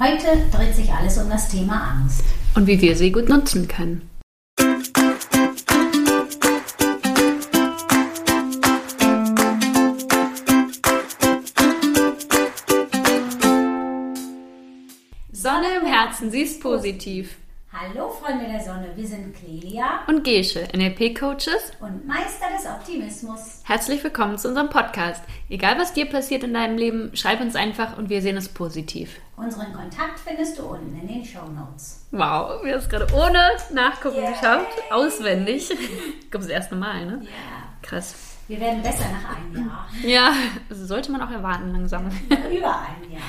Heute dreht sich alles um das Thema Angst. Und wie wir sie gut nutzen können. Sonne im Herzen, sie ist positiv. Hallo Freunde der Sonne, wir sind Clelia Und Gesche, NLP-Coaches. und Meister des Optimismus. Herzlich willkommen zu unserem Podcast. Egal was dir passiert in deinem Leben, schreib uns einfach und wir sehen es positiv. Unseren Kontakt findest du unten in den Show Notes. Wow, wir haben es gerade ohne Nachgucken Yay. geschafft. Auswendig. Ich glaube, das erste Mal, ne? Ja, Krass. wir werden besser nach einem Jahr. Ja, das sollte man auch erwarten langsam. Über ein Jahr.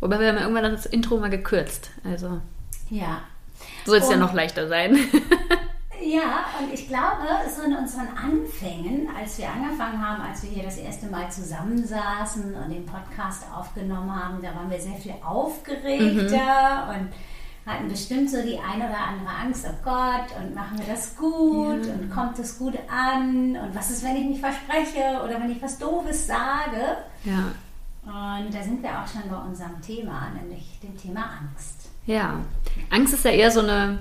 Wobei wir haben ja irgendwann das Intro mal gekürzt. Also Ja. Soll es ja noch leichter sein. Ja, und ich glaube, so in unseren Anfängen, als wir angefangen haben, als wir hier das erste Mal zusammensaßen und den Podcast aufgenommen haben, da waren wir sehr viel aufgeregter und hatten bestimmt so die ein oder andere Angst, oh Gott, und machen wir das gut und kommt es gut an und was ist, wenn ich mich verspreche oder wenn ich was Doofes sage. ja. Und da sind wir auch schon bei unserem Thema, nämlich dem Thema Angst. Ja. Angst ist ja eher so eine,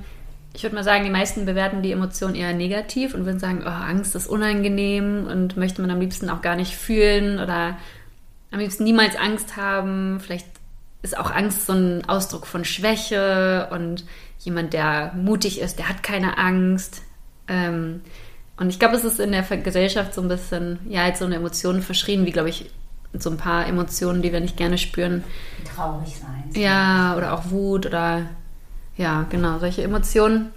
ich würde mal sagen, die meisten bewerten die Emotion eher negativ und würden sagen, oh, Angst ist unangenehm und möchte man am liebsten auch gar nicht fühlen oder am liebsten niemals Angst haben. Vielleicht ist auch Angst so ein Ausdruck von Schwäche und jemand, der mutig ist, der hat keine Angst. Ähm, und ich glaube, es ist in der Gesellschaft so ein bisschen, ja, als so eine Emotion verschrien, wie, glaube ich, so ein paar Emotionen, die wir nicht gerne spüren. Traurig sein. Ja, oder auch Wut oder ja, genau, solche Emotionen,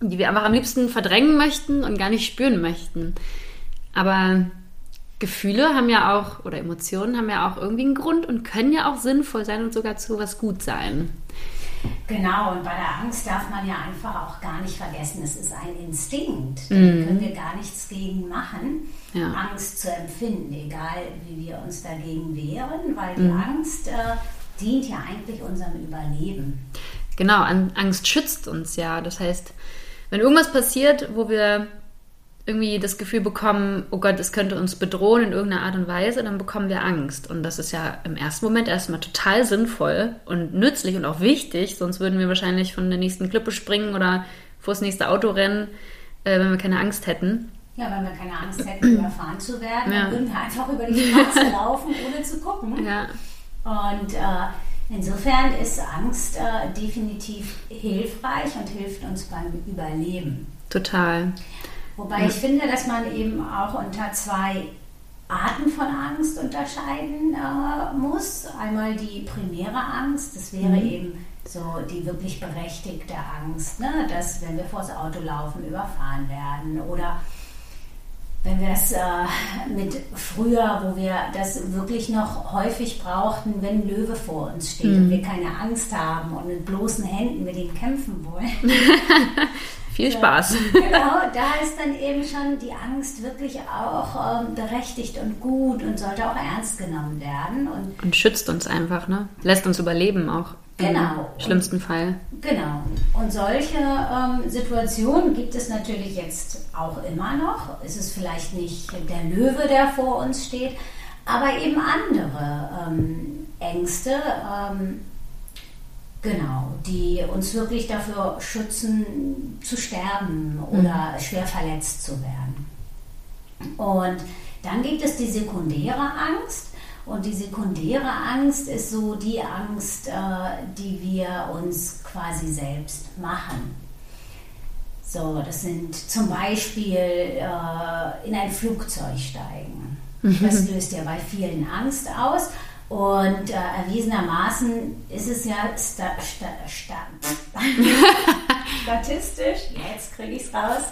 die wir einfach am liebsten verdrängen möchten und gar nicht spüren möchten. Aber Gefühle haben ja auch, oder Emotionen haben ja auch irgendwie einen Grund und können ja auch sinnvoll sein und sogar zu was gut sein. Genau, und bei der Angst darf man ja einfach auch gar nicht vergessen, es ist ein Instinkt. Da können wir gar nichts gegen machen, Ja. Angst zu empfinden, egal wie wir uns dagegen wehren, weil die Angst äh, dient ja eigentlich unserem Überleben. Genau, An- Angst schützt uns ja. Das heißt, wenn irgendwas passiert, wo wir irgendwie das Gefühl bekommen, oh Gott, es könnte uns bedrohen in irgendeiner Art und Weise, dann bekommen wir Angst. Und das ist ja im ersten Moment erstmal total sinnvoll und nützlich und auch wichtig, sonst würden wir wahrscheinlich von der nächsten Klippe springen oder vor das nächste Auto rennen, äh, wenn wir keine Angst hätten. Ja, wenn wir keine Angst hätten, überfahren zu werden, Ja. dann würden wir einfach über die Straße laufen, ohne zu gucken. Ja, Und äh, insofern ist Angst äh, definitiv hilfreich und hilft uns beim Überleben. total. Wobei ich finde, dass man eben auch unter zwei Arten von Angst unterscheiden äh, muss. Einmal die primäre Angst, das wäre eben so die wirklich berechtigte Angst, ne? dass wenn wir vors Auto laufen, überfahren werden oder wenn wir es äh, mit früher, wo wir das wirklich noch häufig brauchten, wenn ein Löwe vor uns steht und wir keine Angst haben und mit bloßen Händen mit ihm kämpfen wollen. Viel Spaß. Genau, da ist dann eben schon die Angst wirklich auch ähm, berechtigt und gut und sollte auch ernst genommen werden. Und Und schützt uns einfach, ne? Lässt uns überleben auch. Genau. Im schlimmsten Fall. genau, und solche ähm, Situationen gibt es natürlich jetzt auch immer noch. Es ist vielleicht nicht der Löwe, der vor uns steht, aber eben andere ähm, Ängste. Genau, die uns wirklich dafür schützen, zu sterben oder schwer verletzt zu werden. Und dann gibt es die sekundäre Angst. Und die sekundäre Angst ist so die Angst, äh, die wir uns quasi selbst machen. So, das sind zum Beispiel äh, in ein Flugzeug steigen. Das löst ja bei vielen Angst aus. Und äh, erwiesenermaßen ist es ja sta sta sta statistisch, jetzt kriege ich es raus,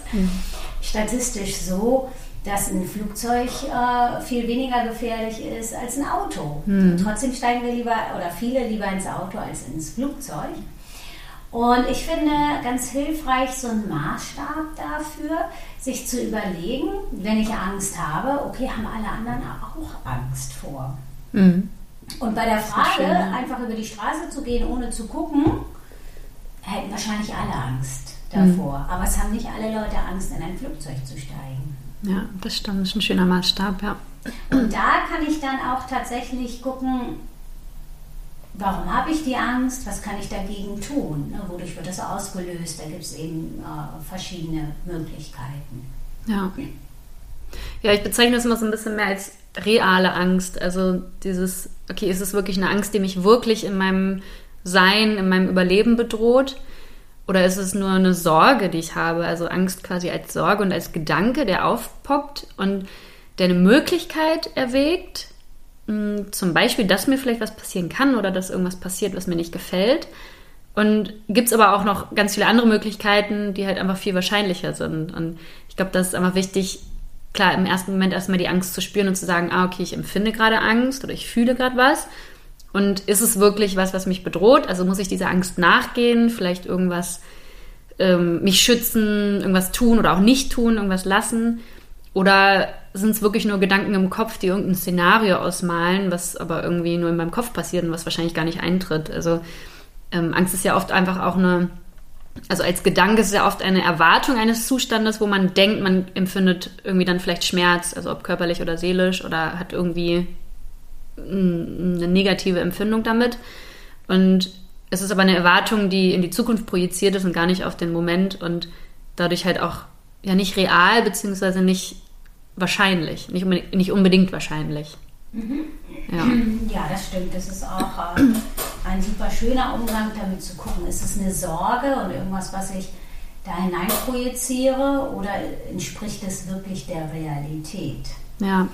statistisch so, dass ein Flugzeug äh, viel weniger gefährlich ist als ein Auto. Und trotzdem steigen wir lieber oder viele lieber ins Auto als ins Flugzeug. Und ich finde ganz hilfreich so ein Maßstab dafür, sich zu überlegen, wenn ich Angst habe, okay, haben alle anderen auch Angst vor? Mhm. Und bei der Frage, ja. einfach über die Straße zu gehen, ohne zu gucken, hätten wahrscheinlich alle Angst davor. Mhm. Aber es haben nicht alle Leute Angst, in ein Flugzeug zu steigen. Ja, das stimmt. Das ist ein schöner Maßstab, ja. Und da kann ich dann auch tatsächlich gucken, warum habe ich die Angst, was kann ich dagegen tun, ne? wodurch wird das ausgelöst, da gibt es eben äh, verschiedene Möglichkeiten. Ja. Ja, ich bezeichne das immer so ein bisschen mehr als reale Angst. Also dieses, okay, ist es wirklich eine Angst, die mich wirklich in meinem Sein, in meinem Überleben bedroht? Oder ist es nur eine Sorge, die ich habe? Also Angst quasi als Sorge und als Gedanke, der aufpoppt und der eine Möglichkeit erwägt, hm, zum Beispiel, dass mir vielleicht was passieren kann oder dass irgendwas passiert, was mir nicht gefällt. Und gibt es aber auch noch ganz viele andere Möglichkeiten, die halt einfach viel wahrscheinlicher sind. Und ich glaube, das ist einfach wichtig, klar, im ersten Moment erstmal die Angst zu spüren und zu sagen, ah, okay, ich empfinde gerade Angst oder ich fühle gerade was. Und ist es wirklich was, was mich bedroht? Also muss ich dieser Angst nachgehen, vielleicht irgendwas ähm, mich schützen, irgendwas tun oder auch nicht tun, irgendwas lassen? Oder sind es wirklich nur Gedanken im Kopf, die irgendein Szenario ausmalen, was aber irgendwie nur in meinem Kopf passiert und was wahrscheinlich gar nicht eintritt? Also ähm, Angst ist ja oft einfach auch eine, also als Gedanke ist es ja oft eine Erwartung eines Zustandes, wo man denkt, man empfindet irgendwie dann vielleicht Schmerz, also ob körperlich oder seelisch oder hat irgendwie eine negative Empfindung damit. Und es ist aber eine Erwartung, die in die Zukunft projiziert ist und gar nicht auf den Moment und dadurch halt auch ja nicht real beziehungsweise nicht wahrscheinlich, nicht unbedingt, nicht unbedingt wahrscheinlich. Mhm. Ja. ja, das stimmt. Das ist auch äh, ein super schöner Umgang, damit zu gucken, ist es eine Sorge und irgendwas, was ich da hinein projiziere oder entspricht es wirklich der Realität? Ja.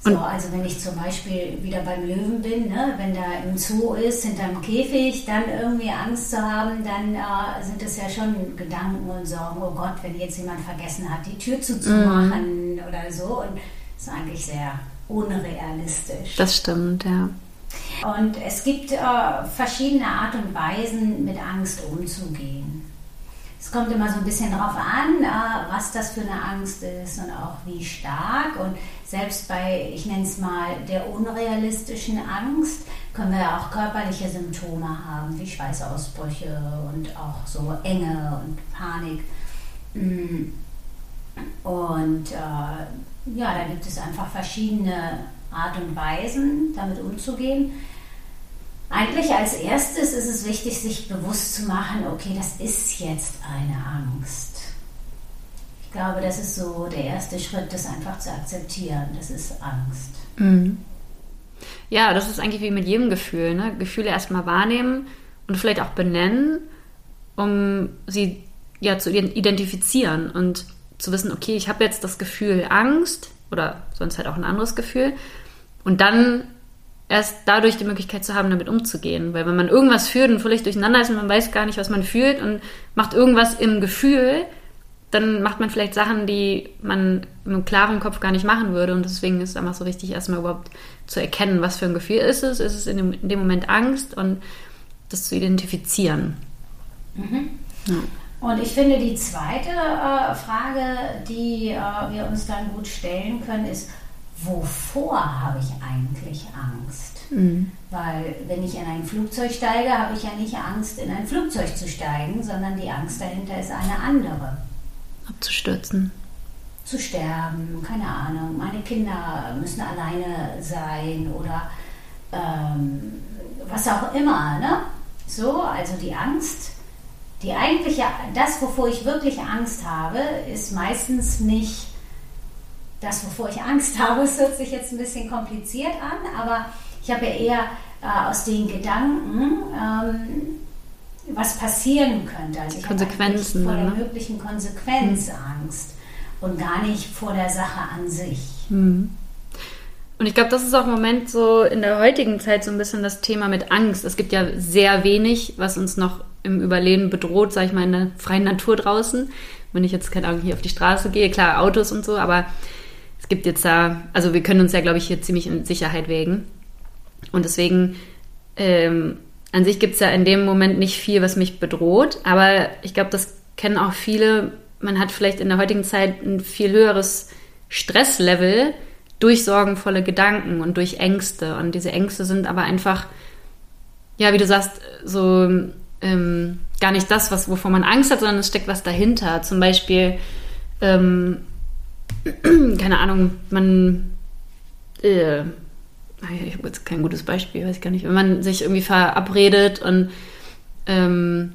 So, also wenn ich zum Beispiel wieder beim Löwen bin, ne, wenn der im Zoo ist, hinterm Käfig, dann irgendwie Angst zu haben, dann äh, sind es ja schon Gedanken und Sorgen, oh Gott, wenn jetzt jemand vergessen hat, die Tür zuzumachen mhm. oder so. Und das ist eigentlich sehr unrealistisch. Das stimmt, ja. Und es gibt äh, verschiedene Art und Weisen, mit Angst umzugehen. Es kommt immer so ein bisschen darauf an, äh, was das für eine Angst ist und auch wie stark. Und selbst bei, ich nenne es mal, der unrealistischen Angst, können wir auch körperliche Symptome haben, wie Schweißausbrüche und auch so Enge und Panik. Mm. Und äh, ja, da gibt es einfach verschiedene Art und Weisen, damit umzugehen. Eigentlich als erstes ist es wichtig, sich bewusst zu machen, okay, das ist jetzt eine Angst. Ich glaube, das ist so der erste Schritt, das einfach zu akzeptieren. Das ist Angst. Mhm. Ja, das ist eigentlich wie mit jedem Gefühl. Ne? Gefühle erstmal wahrnehmen und vielleicht auch benennen, um sie ja zu identifizieren und zu wissen, okay, ich habe jetzt das Gefühl Angst oder sonst halt auch ein anderes Gefühl. Und dann erst dadurch die Möglichkeit zu haben, damit umzugehen. Weil wenn man irgendwas fühlt und völlig durcheinander ist und man weiß gar nicht, was man fühlt und macht irgendwas im Gefühl, dann macht man vielleicht Sachen, die man mit einem klaren Kopf gar nicht machen würde. Und deswegen ist es einfach so wichtig, erstmal überhaupt zu erkennen, was für ein Gefühl ist es. Ist es in dem, in dem Moment Angst und das zu identifizieren. Mhm. Ja. Und ich finde, die zweite äh, Frage, die äh, wir uns dann gut stellen können, ist, wovor habe ich eigentlich Angst? Mhm. Weil wenn ich in ein Flugzeug steige, habe ich ja nicht Angst, in ein Flugzeug zu steigen, sondern die Angst dahinter ist eine andere. Abzustürzen. Zu sterben, keine Ahnung. Meine Kinder müssen alleine sein oder ähm, was auch immer. Ne? So, also die Angst, die eigentliche, das, wovor ich wirklich Angst habe, ist meistens nicht das, wovor ich Angst habe, es hört sich jetzt ein bisschen kompliziert an, aber ich habe ja eher äh, aus den Gedanken, ähm, was passieren könnte. Also ich Konsequenzen. vor der ne? möglichen Konsequenz hm. Angst und gar nicht vor der Sache an sich. Hm. Und ich glaube, das ist auch im Moment so in der heutigen Zeit so ein bisschen das Thema mit Angst. Es gibt ja sehr wenig, was uns noch im Überleben bedroht, sage ich mal, in der freien Natur draußen. Wenn ich jetzt, keine Ahnung, hier auf die Straße gehe, klar, Autos und so, aber es gibt jetzt da, also wir können uns ja, glaube ich, hier ziemlich in Sicherheit wägen. Und deswegen, ähm, an sich gibt es ja in dem Moment nicht viel, was mich bedroht, aber ich glaube, das kennen auch viele. Man hat vielleicht in der heutigen Zeit ein viel höheres Stresslevel durch sorgenvolle Gedanken und durch Ängste. Und diese Ängste sind aber einfach, ja, wie du sagst, so ähm, gar nicht das, was, wovor man Angst hat, sondern es steckt was dahinter. Zum Beispiel, ähm, keine Ahnung, man, äh, ich habe jetzt kein gutes Beispiel, weiß ich gar nicht, wenn man sich irgendwie verabredet und ähm,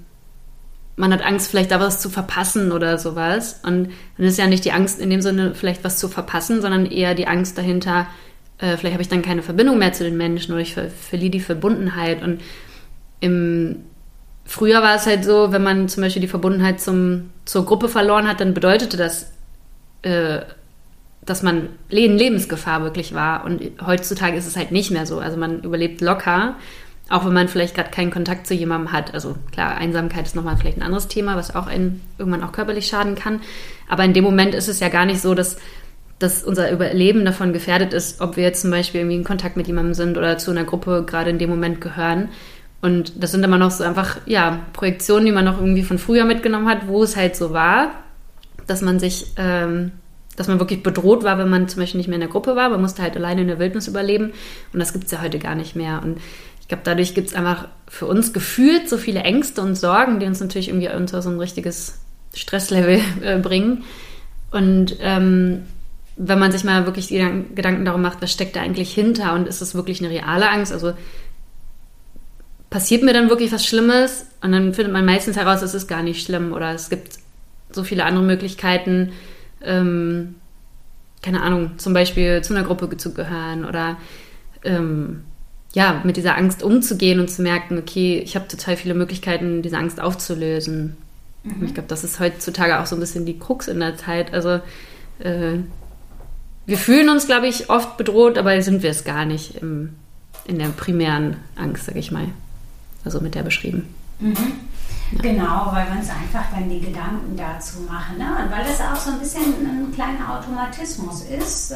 man hat Angst, vielleicht da was zu verpassen oder sowas. Und dann ist ja nicht die Angst in dem Sinne, vielleicht was zu verpassen, sondern eher die Angst dahinter, äh, vielleicht habe ich dann keine Verbindung mehr zu den Menschen oder ich ver verliere die Verbundenheit. Und im Früher war es halt so, wenn man zum Beispiel die Verbundenheit zum, zur Gruppe verloren hat, dann bedeutete das, äh, dass man in Lebensgefahr wirklich war. Und heutzutage ist es halt nicht mehr so. Also man überlebt locker auch wenn man vielleicht gerade keinen Kontakt zu jemandem hat. Also klar, Einsamkeit ist nochmal vielleicht ein anderes Thema, was auch einen, irgendwann auch körperlich schaden kann. Aber in dem Moment ist es ja gar nicht so, dass, dass unser Überleben davon gefährdet ist, ob wir jetzt zum Beispiel irgendwie in Kontakt mit jemandem sind oder zu einer Gruppe gerade in dem Moment gehören. Und das sind immer noch so einfach, ja, Projektionen, die man noch irgendwie von früher mitgenommen hat, wo es halt so war, dass man sich, ähm, dass man wirklich bedroht war, wenn man zum Beispiel nicht mehr in der Gruppe war. Man musste halt alleine in der Wildnis überleben. Und das gibt es ja heute gar nicht mehr. Und ich glaube, dadurch gibt es einfach für uns gefühlt so viele Ängste und Sorgen, die uns natürlich irgendwie unter so ein richtiges Stresslevel äh, bringen. Und ähm, wenn man sich mal wirklich Gedanken darum macht, was steckt da eigentlich hinter und ist es wirklich eine reale Angst? Also passiert mir dann wirklich was Schlimmes? Und dann findet man meistens heraus, es ist gar nicht schlimm oder es gibt so viele andere Möglichkeiten, ähm, keine Ahnung, zum Beispiel zu einer Gruppe zu gehören oder ähm, ja, mit dieser Angst umzugehen und zu merken, okay, ich habe total viele Möglichkeiten, diese Angst aufzulösen. Mhm. Ich glaube, das ist heutzutage auch so ein bisschen die Krux in der Zeit. Also äh, wir fühlen uns, glaube ich, oft bedroht, aber sind wir es gar nicht im, in der primären Angst, sage ich mal. Also mit der beschrieben. Mhm. Ja. Genau, weil wir uns einfach dann die Gedanken dazu machen. Ne? Und weil das auch so ein bisschen ein kleiner Automatismus ist, äh,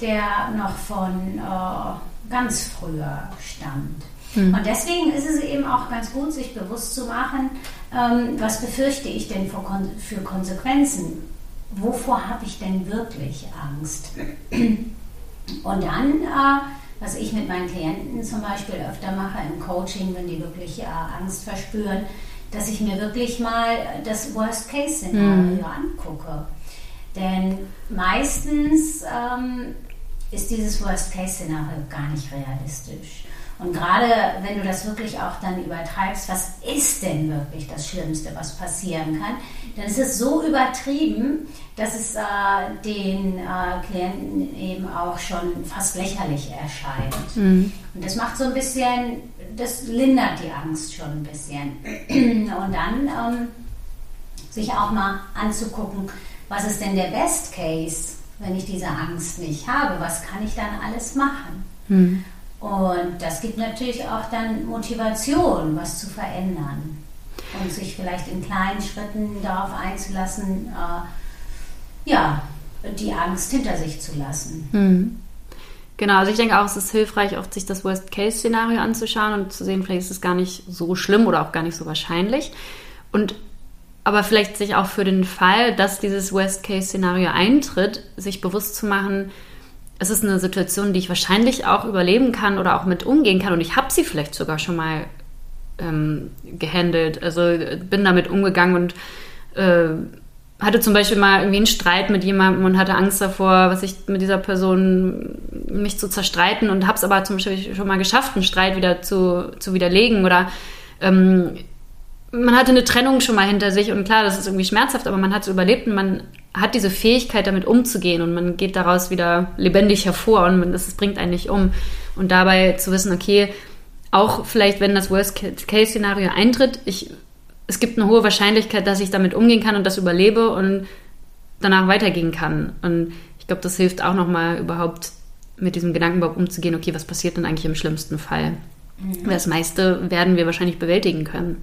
der noch von äh, ganz früher stammt. Mhm. Und deswegen ist es eben auch ganz gut, sich bewusst zu machen, ähm, was befürchte ich denn für, Kon für Konsequenzen? Wovor habe ich denn wirklich Angst? Und dann, äh, was ich mit meinen Klienten zum Beispiel öfter mache im Coaching, wenn die wirklich äh, Angst verspüren, dass ich mir wirklich mal das Worst-Case-Szenario mhm. angucke. Denn meistens ähm, ist dieses Worst-Case-Szenario gar nicht realistisch. Und gerade wenn du das wirklich auch dann übertreibst, was ist denn wirklich das Schlimmste, was passieren kann, dann ist es so übertrieben, dass es äh, den äh, Klienten eben auch schon fast lächerlich erscheint. Mhm. Und das macht so ein bisschen, das lindert die Angst schon ein bisschen. Und dann ähm, sich auch mal anzugucken, was ist denn der Best Case? wenn ich diese Angst nicht habe? Was kann ich dann alles machen? Mhm. Und das gibt natürlich auch dann Motivation, was zu verändern und sich vielleicht in kleinen Schritten darauf einzulassen, äh, ja, die Angst hinter sich zu lassen. Mhm. Genau, also ich denke auch, es ist hilfreich, oft sich das Worst-Case-Szenario anzuschauen und zu sehen, vielleicht ist es gar nicht so schlimm oder auch gar nicht so wahrscheinlich. Und aber vielleicht sich auch für den Fall, dass dieses Worst-Case-Szenario eintritt, sich bewusst zu machen, es ist eine Situation, die ich wahrscheinlich auch überleben kann oder auch mit umgehen kann. Und ich habe sie vielleicht sogar schon mal ähm, gehandelt. Also bin damit umgegangen und äh, hatte zum Beispiel mal irgendwie einen Streit mit jemandem und hatte Angst davor, was ich mit dieser Person mich zu zerstreiten und habe es aber zum Beispiel schon mal geschafft, einen Streit wieder zu, zu widerlegen oder ähm, man hatte eine Trennung schon mal hinter sich und klar, das ist irgendwie schmerzhaft, aber man hat es überlebt und man hat diese Fähigkeit, damit umzugehen und man geht daraus wieder lebendig hervor und man, das, das bringt einen nicht um. Und dabei zu wissen, okay, auch vielleicht, wenn das Worst-Case-Szenario eintritt, ich, es gibt eine hohe Wahrscheinlichkeit, dass ich damit umgehen kann und das überlebe und danach weitergehen kann. Und ich glaube, das hilft auch nochmal überhaupt mit diesem Gedanken überhaupt umzugehen, okay, was passiert denn eigentlich im schlimmsten Fall? Mhm. Das meiste werden wir wahrscheinlich bewältigen können.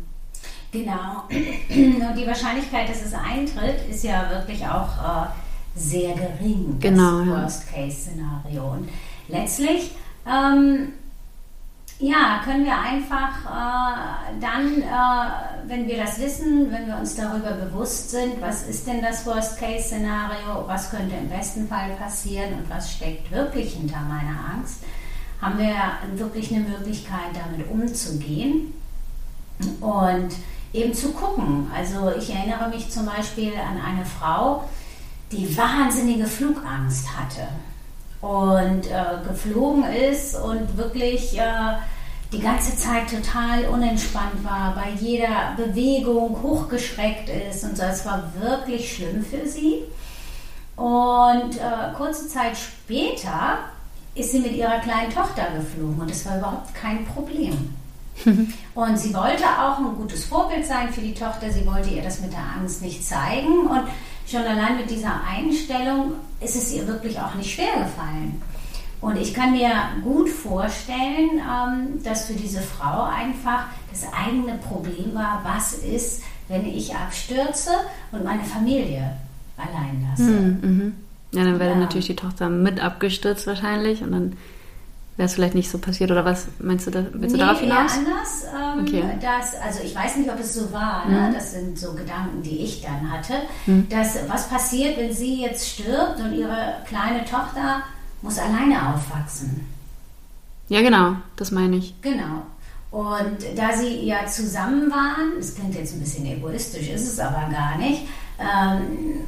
Genau. Und die Wahrscheinlichkeit, dass es eintritt, ist ja wirklich auch äh, sehr gering. Genau. Das Worst-Case-Szenario. Und letztlich, ähm, ja, können wir einfach äh, dann, äh, wenn wir das wissen, wenn wir uns darüber bewusst sind, was ist denn das Worst-Case-Szenario, was könnte im besten Fall passieren und was steckt wirklich hinter meiner Angst, haben wir wirklich eine Möglichkeit, damit umzugehen. Und eben zu gucken. Also ich erinnere mich zum Beispiel an eine Frau, die wahnsinnige Flugangst hatte. und äh, geflogen ist und wirklich äh, die ganze Zeit total unentspannt war, bei jeder Bewegung hochgeschreckt ist und so. Es war wirklich schlimm für sie. Und äh, kurze Zeit später ist sie mit ihrer kleinen Tochter geflogen und das war überhaupt kein Problem. und sie wollte auch ein gutes Vorbild sein für die Tochter. Sie wollte ihr das mit der Angst nicht zeigen. Und schon allein mit dieser Einstellung ist es ihr wirklich auch nicht schwer gefallen. Und ich kann mir gut vorstellen, ähm, dass für diese Frau einfach das eigene Problem war, was ist, wenn ich abstürze und meine Familie allein lasse. Mhm, mhm. Ja, dann wäre ja. natürlich die Tochter mit abgestürzt wahrscheinlich und dann wäre es vielleicht nicht so passiert oder was meinst du da? Willst nee, du darauf hinaus? Eher anders. Ähm, okay. dass, also ich weiß nicht, ob es so war. Ne? Mhm. Das sind so Gedanken, die ich dann hatte. Mhm. Dass was passiert, wenn sie jetzt stirbt und ihre kleine Tochter muss alleine aufwachsen? Ja, genau. Das meine ich. Genau. Und da sie ja zusammen waren, das klingt jetzt ein bisschen egoistisch, ist es aber gar nicht, ähm,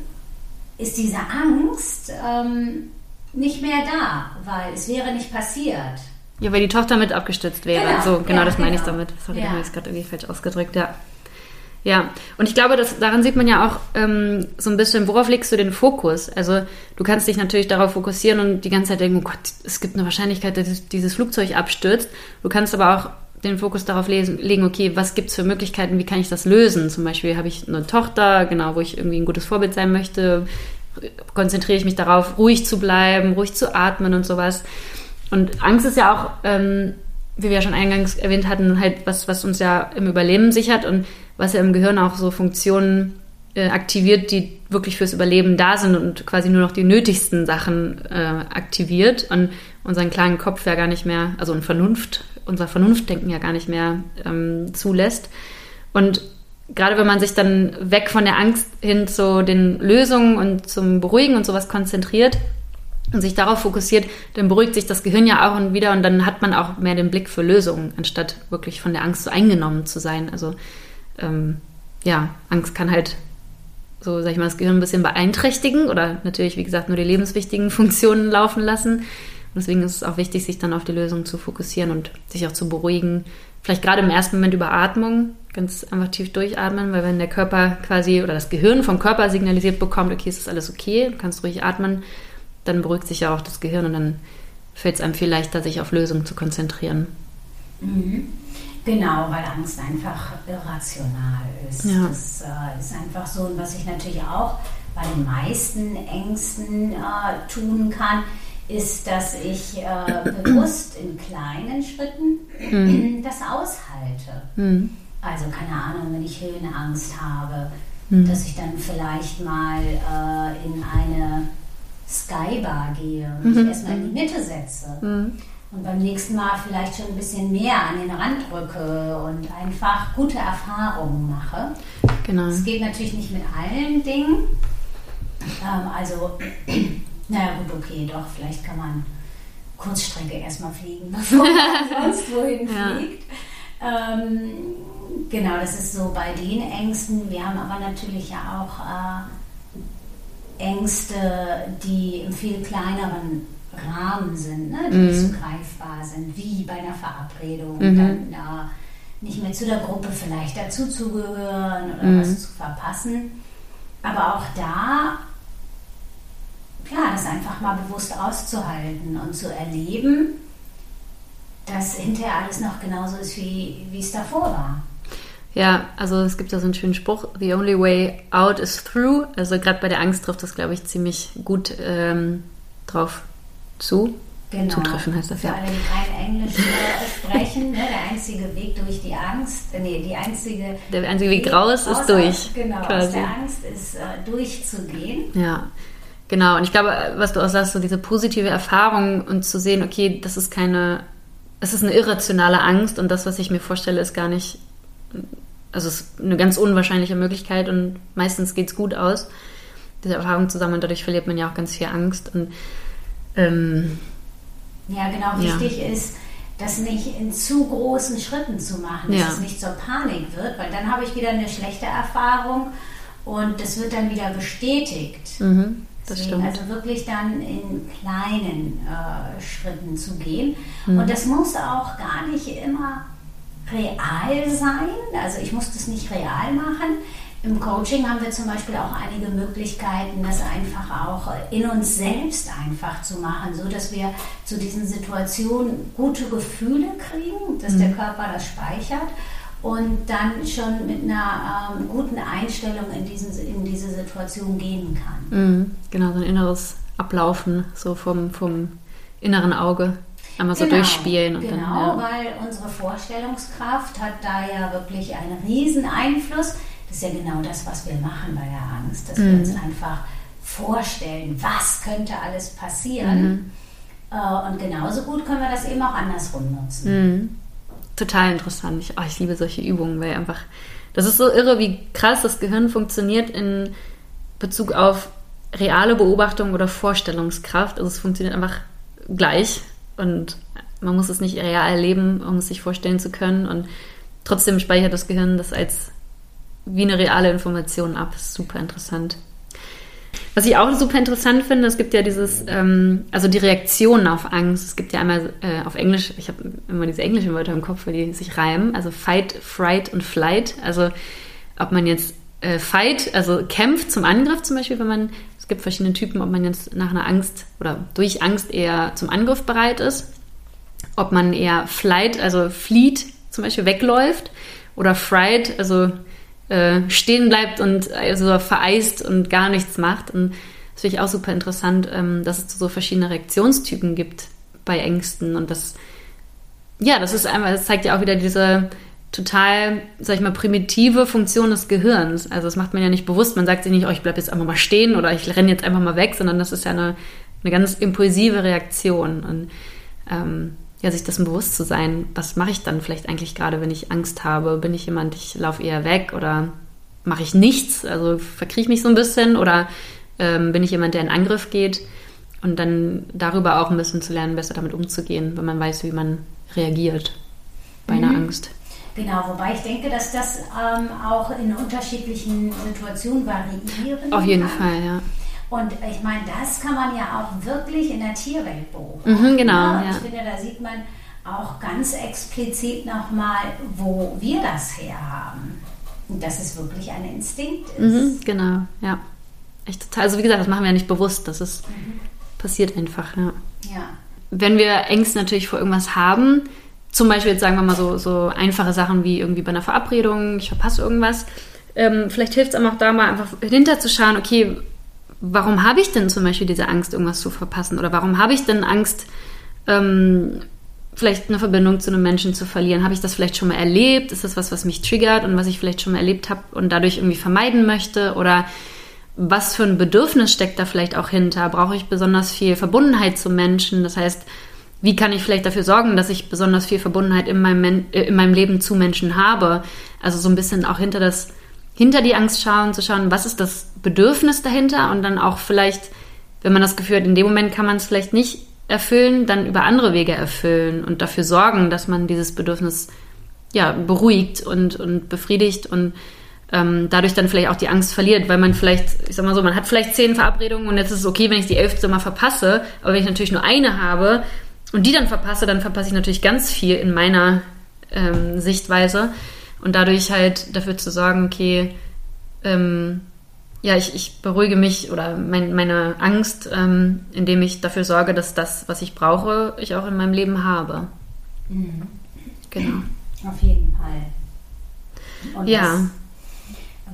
ist diese Angst ähm, nicht mehr da, weil es wäre nicht passiert. Ja, weil die Tochter mit abgestützt wäre. Genau, so, genau, ja, das meine genau. ich damit. Sorry, ja. habe ich es gerade irgendwie falsch ausgedrückt, ja. Ja, und ich glaube, dass, daran sieht man ja auch ähm, so ein bisschen, worauf legst du den Fokus? Also du kannst dich natürlich darauf fokussieren und die ganze Zeit denken, oh Gott, es gibt eine Wahrscheinlichkeit, dass dieses Flugzeug abstürzt. Du kannst aber auch den Fokus darauf legen, okay, was gibt es für Möglichkeiten, wie kann ich das lösen? Zum Beispiel habe ich eine Tochter, genau, wo ich irgendwie ein gutes Vorbild sein möchte, konzentriere ich mich darauf, ruhig zu bleiben, ruhig zu atmen und sowas. Und Angst ist ja auch, ähm, wie wir ja schon eingangs erwähnt hatten, halt was, was uns ja im Überleben sichert und was ja im Gehirn auch so Funktionen äh, aktiviert, die wirklich fürs Überleben da sind und quasi nur noch die nötigsten Sachen äh, aktiviert und unseren kleinen Kopf ja gar nicht mehr, also ein Vernunft, unser Vernunftdenken ja gar nicht mehr ähm, zulässt. Und gerade wenn man sich dann weg von der Angst hin zu den Lösungen und zum Beruhigen und sowas konzentriert und sich darauf fokussiert, dann beruhigt sich das Gehirn ja auch und wieder und dann hat man auch mehr den Blick für Lösungen, anstatt wirklich von der Angst so eingenommen zu sein. Also ähm, ja, Angst kann halt so, sag ich mal, das Gehirn ein bisschen beeinträchtigen oder natürlich, wie gesagt, nur die lebenswichtigen Funktionen laufen lassen. Und deswegen ist es auch wichtig, sich dann auf die Lösung zu fokussieren und sich auch zu beruhigen. Vielleicht gerade im ersten Moment über Atmung, ganz einfach tief durchatmen, weil wenn der Körper quasi oder das Gehirn vom Körper signalisiert bekommt, okay, es ist alles okay, du kannst ruhig atmen, dann beruhigt sich ja auch das Gehirn und dann fällt es einem viel leichter, sich auf Lösungen zu konzentrieren. Mhm. Genau, weil Angst einfach irrational ist. Ja. Das äh, ist einfach so, und was ich natürlich auch bei den meisten Ängsten äh, tun kann, ist, dass ich äh, bewusst in kleinen Schritten mhm. das aushalte. Mhm. Also keine Ahnung, wenn ich Höhenangst habe, mhm. dass ich dann vielleicht mal äh, in eine Skybar gehe und mich mhm. erstmal in die Mitte setze. Mhm. Und beim nächsten Mal vielleicht schon ein bisschen mehr an den Rand drücke und einfach gute Erfahrungen mache. Genau. Es geht natürlich nicht mit allen Dingen. Ähm, also naja, gut, okay, doch, vielleicht kann man Kurzstrecke erstmal fliegen, bevor man sonst wohin ja. fliegt. Ähm, genau, das ist so bei den Ängsten. Wir haben aber natürlich ja auch äh, Ängste, die im viel kleineren Rahmen sind, ne? die mhm. nicht so greifbar sind, wie bei einer Verabredung. Mhm. Dann äh, nicht mehr zu der Gruppe vielleicht dazuzugehören oder mhm. was zu verpassen. Aber auch da einfach mal bewusst auszuhalten und zu erleben, dass hinterher alles noch genauso ist, wie, wie es davor war. Ja, also es gibt ja so einen schönen Spruch, the only way out is through. Also gerade bei der Angst trifft das, glaube ich, ziemlich gut ähm, drauf zu. Genau. Zutreffen heißt das, Für ja. alle, die kein Englisch äh, sprechen, ne, der einzige Weg durch die Angst, äh, nee, die einzige... Der einzige Weg raus ist durch. Genau, quasi. aus der Angst ist äh, durchzugehen. Ja, Genau, und ich glaube, was du auch sagst, so diese positive Erfahrung und zu sehen, okay, das ist keine, es ist eine irrationale Angst und das, was ich mir vorstelle, ist gar nicht, also es ist eine ganz unwahrscheinliche Möglichkeit und meistens geht es gut aus, diese Erfahrung zusammen und dadurch verliert man ja auch ganz viel Angst und ähm, ja, genau, wichtig ja. ist, das nicht in zu großen Schritten zu machen, dass ja. es nicht zur Panik wird, weil dann habe ich wieder eine schlechte Erfahrung und das wird dann wieder bestätigt. Mhm. Deswegen also wirklich dann in kleinen äh, Schritten zu gehen. Mhm. Und das muss auch gar nicht immer real sein. Also ich muss das nicht real machen. Im Coaching haben wir zum Beispiel auch einige Möglichkeiten, das einfach auch in uns selbst einfach zu machen, so dass wir zu diesen Situationen gute Gefühle kriegen, dass mhm. der Körper das speichert und dann schon mit einer ähm, guten Einstellung in, diesen, in diese Situation gehen kann. Mhm. Genau, so ein inneres Ablaufen, so vom, vom inneren Auge einmal so genau, durchspielen. Und genau, dann, ja. weil unsere Vorstellungskraft hat da ja wirklich einen riesen Einfluss. Das ist ja genau das, was wir machen bei der Angst, dass mhm. wir uns einfach vorstellen, was könnte alles passieren. Mhm. Äh, und genauso gut können wir das eben auch andersrum nutzen. Mhm. Total interessant. Ich, oh, ich liebe solche Übungen, weil einfach, das ist so irre, wie krass das Gehirn funktioniert in Bezug auf reale Beobachtung oder Vorstellungskraft. Also es funktioniert einfach gleich und man muss es nicht real erleben, um es sich vorstellen zu können. Und trotzdem speichert das Gehirn das als wie eine reale Information ab. Super interessant. Was ich auch super interessant finde, es gibt ja dieses, ähm, also die Reaktionen auf Angst. Es gibt ja einmal äh, auf Englisch, ich habe immer diese englischen Wörter im Kopf, weil die sich reimen. Also Fight, Fright und Flight. Also ob man jetzt äh, Fight, also kämpft zum Angriff zum Beispiel, wenn man gibt verschiedene Typen, ob man jetzt nach einer Angst oder durch Angst eher zum Angriff bereit ist, ob man eher flight, also flieht, zum Beispiel wegläuft, oder fright, also äh, stehen bleibt und also vereist und gar nichts macht. Und das finde ich auch super interessant, ähm, dass es so verschiedene Reaktionstypen gibt bei Ängsten und das ja, das ist einfach, das zeigt ja auch wieder diese total, sag ich mal, primitive Funktion des Gehirns. Also das macht man ja nicht bewusst. Man sagt sich nicht, oh, ich bleibe jetzt einfach mal stehen oder ich renne jetzt einfach mal weg, sondern das ist ja eine, eine ganz impulsive Reaktion. Und ähm, ja, sich dessen bewusst zu sein, was mache ich dann vielleicht eigentlich gerade, wenn ich Angst habe? Bin ich jemand, ich laufe eher weg oder mache ich nichts? Also verkriege ich mich so ein bisschen oder ähm, bin ich jemand, der in Angriff geht? Und dann darüber auch ein bisschen zu lernen, besser damit umzugehen, wenn man weiß, wie man reagiert bei einer mhm. Angst. Genau, wobei ich denke, dass das ähm, auch in unterschiedlichen Situationen variieren Auf jeden kann. Fall, ja. Und ich meine, das kann man ja auch wirklich in der Tierwelt beobachten. Mhm, genau. Ne? Ja. Ich finde, da sieht man auch ganz explizit nochmal, wo wir das herhaben. Und dass es wirklich ein Instinkt ist. Mhm, genau, ja. Echt total. Also wie gesagt, das machen wir ja nicht bewusst. Das ist mhm. passiert einfach, ja. ja. Wenn wir Ängste natürlich vor irgendwas haben, zum Beispiel jetzt sagen wir mal so, so einfache Sachen wie irgendwie bei einer Verabredung, ich verpasse irgendwas. Ähm, vielleicht hilft es einem auch da mal einfach hinterzuschauen, okay, warum habe ich denn zum Beispiel diese Angst, irgendwas zu verpassen? Oder warum habe ich denn Angst, ähm, vielleicht eine Verbindung zu einem Menschen zu verlieren? Habe ich das vielleicht schon mal erlebt? Ist das was, was mich triggert und was ich vielleicht schon mal erlebt habe und dadurch irgendwie vermeiden möchte? Oder was für ein Bedürfnis steckt da vielleicht auch hinter? Brauche ich besonders viel Verbundenheit zu Menschen? Das heißt, wie kann ich vielleicht dafür sorgen, dass ich besonders viel Verbundenheit in meinem, äh, in meinem Leben zu Menschen habe? Also so ein bisschen auch hinter das, hinter die Angst schauen, zu schauen, was ist das Bedürfnis dahinter und dann auch vielleicht, wenn man das Gefühl hat, in dem Moment kann man es vielleicht nicht erfüllen, dann über andere Wege erfüllen und dafür sorgen, dass man dieses Bedürfnis ja beruhigt und, und befriedigt und ähm, dadurch dann vielleicht auch die Angst verliert, weil man vielleicht, ich sag mal so, man hat vielleicht zehn Verabredungen und jetzt ist es okay, wenn ich die elfte mal verpasse, aber wenn ich natürlich nur eine habe, und die dann verpasse, dann verpasse ich natürlich ganz viel in meiner ähm, Sichtweise. Und dadurch halt dafür zu sorgen, okay, ähm, ja, ich, ich beruhige mich oder mein, meine Angst, ähm, indem ich dafür sorge, dass das, was ich brauche, ich auch in meinem Leben habe. Mhm. Genau. Auf jeden Fall. Und ja.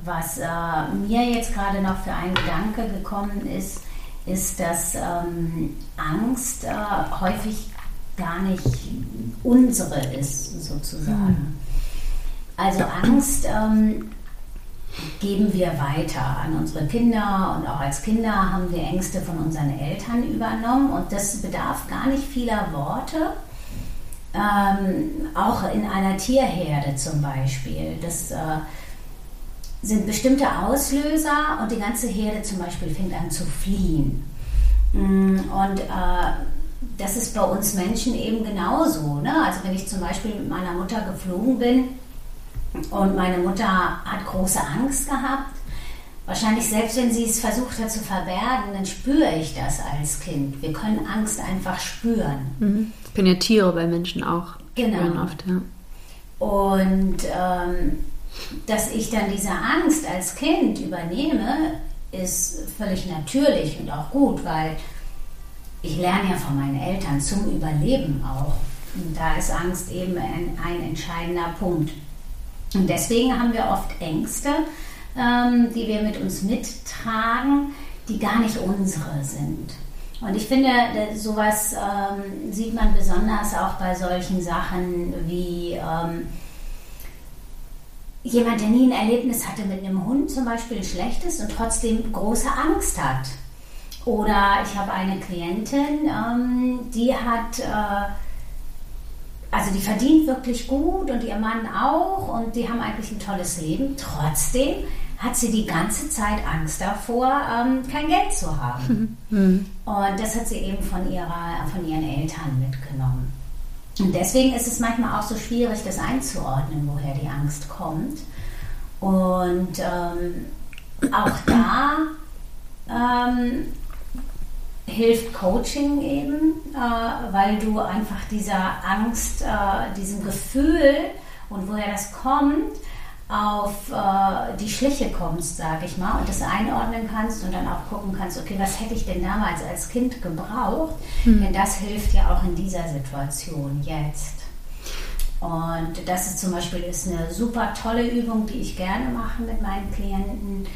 Was, was äh, mir jetzt gerade noch für ein Gedanke gekommen ist, ist, dass ähm, Angst äh, häufig gar nicht unsere ist, sozusagen. Mhm. Also Angst ähm, geben wir weiter an unsere Kinder und auch als Kinder haben wir Ängste von unseren Eltern übernommen und das bedarf gar nicht vieler Worte. Ähm, auch in einer Tierherde zum Beispiel. Das äh, sind bestimmte Auslöser und die ganze Herde zum Beispiel fängt an zu fliehen. Mm, und äh, das ist bei uns Menschen eben genauso. Ne? Also wenn ich zum Beispiel mit meiner Mutter geflogen bin und meine Mutter hat große Angst gehabt, wahrscheinlich selbst wenn sie es versucht hat zu verbergen, dann spüre ich das als Kind. Wir können Angst einfach spüren. Mhm. Das können ja Tiere bei Menschen auch. Genau. Oft, ja. Und ähm, dass ich dann diese Angst als Kind übernehme, ist völlig natürlich und auch gut, weil ich lerne ja von meinen Eltern zum Überleben auch. Und da ist Angst eben ein, ein entscheidender Punkt. Und deswegen haben wir oft Ängste, ähm, die wir mit uns mittragen, die gar nicht unsere sind. Und ich finde, sowas ähm, sieht man besonders auch bei solchen Sachen wie ähm, jemand, der nie ein Erlebnis hatte mit einem Hund zum Beispiel, ein schlechtes und trotzdem große Angst hat. Oder ich habe eine Klientin, ähm, die hat, äh, also die verdient wirklich gut und ihr Mann auch und die haben eigentlich ein tolles Leben. Trotzdem hat sie die ganze Zeit Angst davor, ähm, kein Geld zu haben. Mhm. Und das hat sie eben von, ihrer, von ihren Eltern mitgenommen. Und deswegen ist es manchmal auch so schwierig, das einzuordnen, woher die Angst kommt. Und ähm, auch da ähm, hilft Coaching eben, äh, weil du einfach dieser Angst, äh, diesem Gefühl und woher das kommt, auf äh, die Schliche kommst, sage ich mal, und das einordnen kannst und dann auch gucken kannst, okay, was hätte ich denn damals als Kind gebraucht? Mhm. Denn das hilft ja auch in dieser Situation jetzt. Und das ist zum Beispiel ist eine super tolle Übung, die ich gerne mache mit meinen Klienten,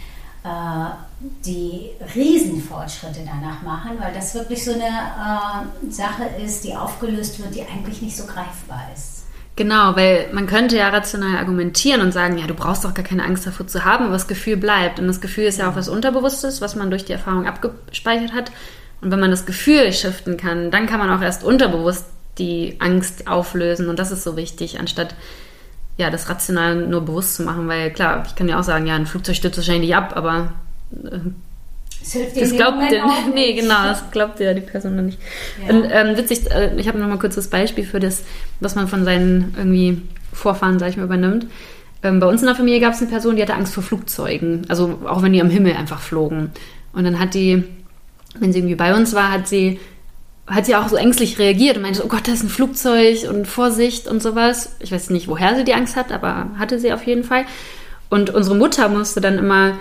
die Riesenfortschritte danach machen, weil das wirklich so eine äh, Sache ist, die aufgelöst wird, die eigentlich nicht so greifbar ist. Genau, weil man könnte ja rational argumentieren und sagen, ja, du brauchst doch gar keine Angst davor zu haben, aber das Gefühl bleibt. Und das Gefühl ist ja auch was Unterbewusstes, was man durch die Erfahrung abgespeichert hat. Und wenn man das Gefühl shiften kann, dann kann man auch erst unterbewusst die Angst auflösen. Und das ist so wichtig, anstatt ja, das rational nur bewusst zu machen. Weil klar, ich kann ja auch sagen, ja, ein Flugzeug stürzt wahrscheinlich nicht ab, aber äh, das dir das glaubt dir, nee, genau, das glaubt ja die Person noch nicht. Ja. Und ähm, witzig, äh, ich habe noch mal kurz das Beispiel für das, was man von seinen irgendwie Vorfahren, sag ich mal, übernimmt. Ähm, bei uns in der Familie gab es eine Person, die hatte Angst vor Flugzeugen, also auch wenn die am Himmel einfach flogen. Und dann hat die, wenn sie irgendwie bei uns war, hat sie hat sie auch so ängstlich reagiert und meinte, oh Gott, da ist ein Flugzeug und Vorsicht und sowas. Ich weiß nicht, woher sie die Angst hat, aber hatte sie auf jeden Fall. Und unsere Mutter musste dann immer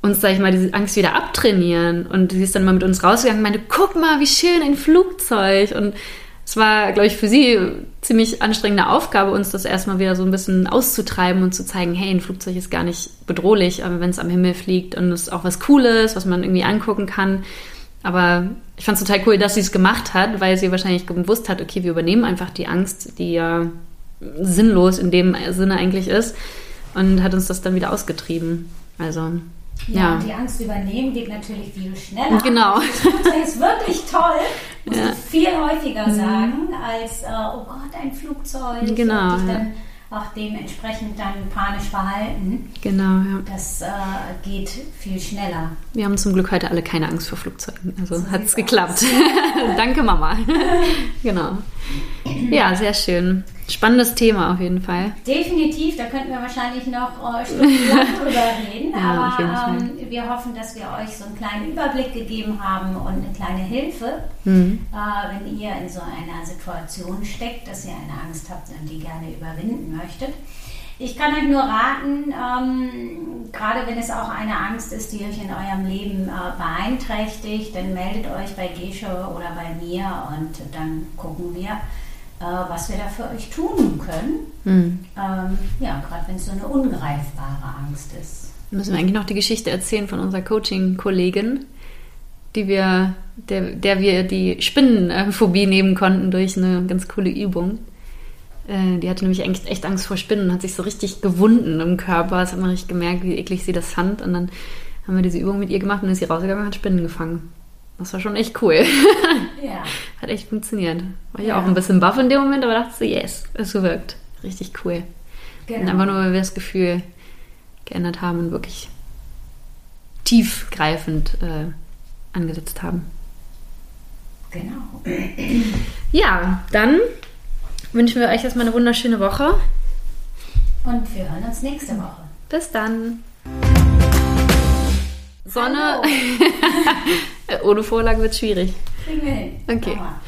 uns, sag ich mal, diese Angst wieder abtrainieren. Und sie ist dann mal mit uns rausgegangen und meinte, guck mal, wie schön ein Flugzeug. Und es war, glaube ich, für sie ziemlich anstrengende Aufgabe, uns das erstmal wieder so ein bisschen auszutreiben und zu zeigen, hey, ein Flugzeug ist gar nicht bedrohlich, aber wenn es am Himmel fliegt und es ist auch was Cooles, was man irgendwie angucken kann. Aber ich fand es total cool, dass sie es gemacht hat, weil sie wahrscheinlich gewusst hat, okay, wir übernehmen einfach die Angst, die ja sinnlos in dem Sinne eigentlich ist und hat uns das dann wieder ausgetrieben. Also ja, ja, die Angst übernehmen geht natürlich viel schneller. Genau. Das ist wirklich toll, muss ja. ich viel häufiger mhm. sagen, als, äh, oh Gott, ein Flugzeug. Genau. Und dann auch dementsprechend dann panisch verhalten. Genau, ja. Das äh, geht viel schneller. Wir haben zum Glück heute alle keine Angst vor Flugzeugen. Also so hat es geklappt. Danke, Mama. genau. Ja, sehr schön. Spannendes Thema auf jeden Fall. Definitiv, da könnten wir wahrscheinlich noch äh, stundenlang drüber reden. Ja, aber ähm, wir hoffen, dass wir euch so einen kleinen Überblick gegeben haben und eine kleine Hilfe, mhm. äh, wenn ihr in so einer Situation steckt, dass ihr eine Angst habt und die gerne überwinden möchtet. Ich kann euch nur raten, ähm, gerade wenn es auch eine Angst ist, die euch in eurem Leben äh, beeinträchtigt, dann meldet euch bei Gesche oder bei mir und dann gucken wir, was wir da für euch tun können. Mhm. Ähm, ja, gerade wenn es so eine ungreifbare Angst ist. Müssen wir eigentlich noch die Geschichte erzählen von unserer Coaching-Kollegin, die wir, der, der wir die Spinnenphobie nehmen konnten durch eine ganz coole Übung. Äh, die hatte nämlich eigentlich echt Angst vor Spinnen und hat sich so richtig gewunden im Körper. Das hat man richtig gemerkt, wie eklig sie das fand. Und dann haben wir diese Übung mit ihr gemacht und ist sie rausgegangen und hat Spinnen gefangen. Das war schon echt cool. Ja. Hat echt funktioniert. War ich ja. auch ein bisschen baff in dem Moment, aber dachte so, yes, es wirkt. Richtig cool. Genau. Und einfach nur, weil wir das Gefühl geändert haben und wirklich tiefgreifend äh, angesetzt haben. Genau. Ja, dann wünschen wir euch erstmal eine wunderschöne Woche. Und wir hören uns nächste Woche. Bis dann. Sonne. Ohne Vorlage wird schwierig. Kriegen wir hin. Okay. Mama.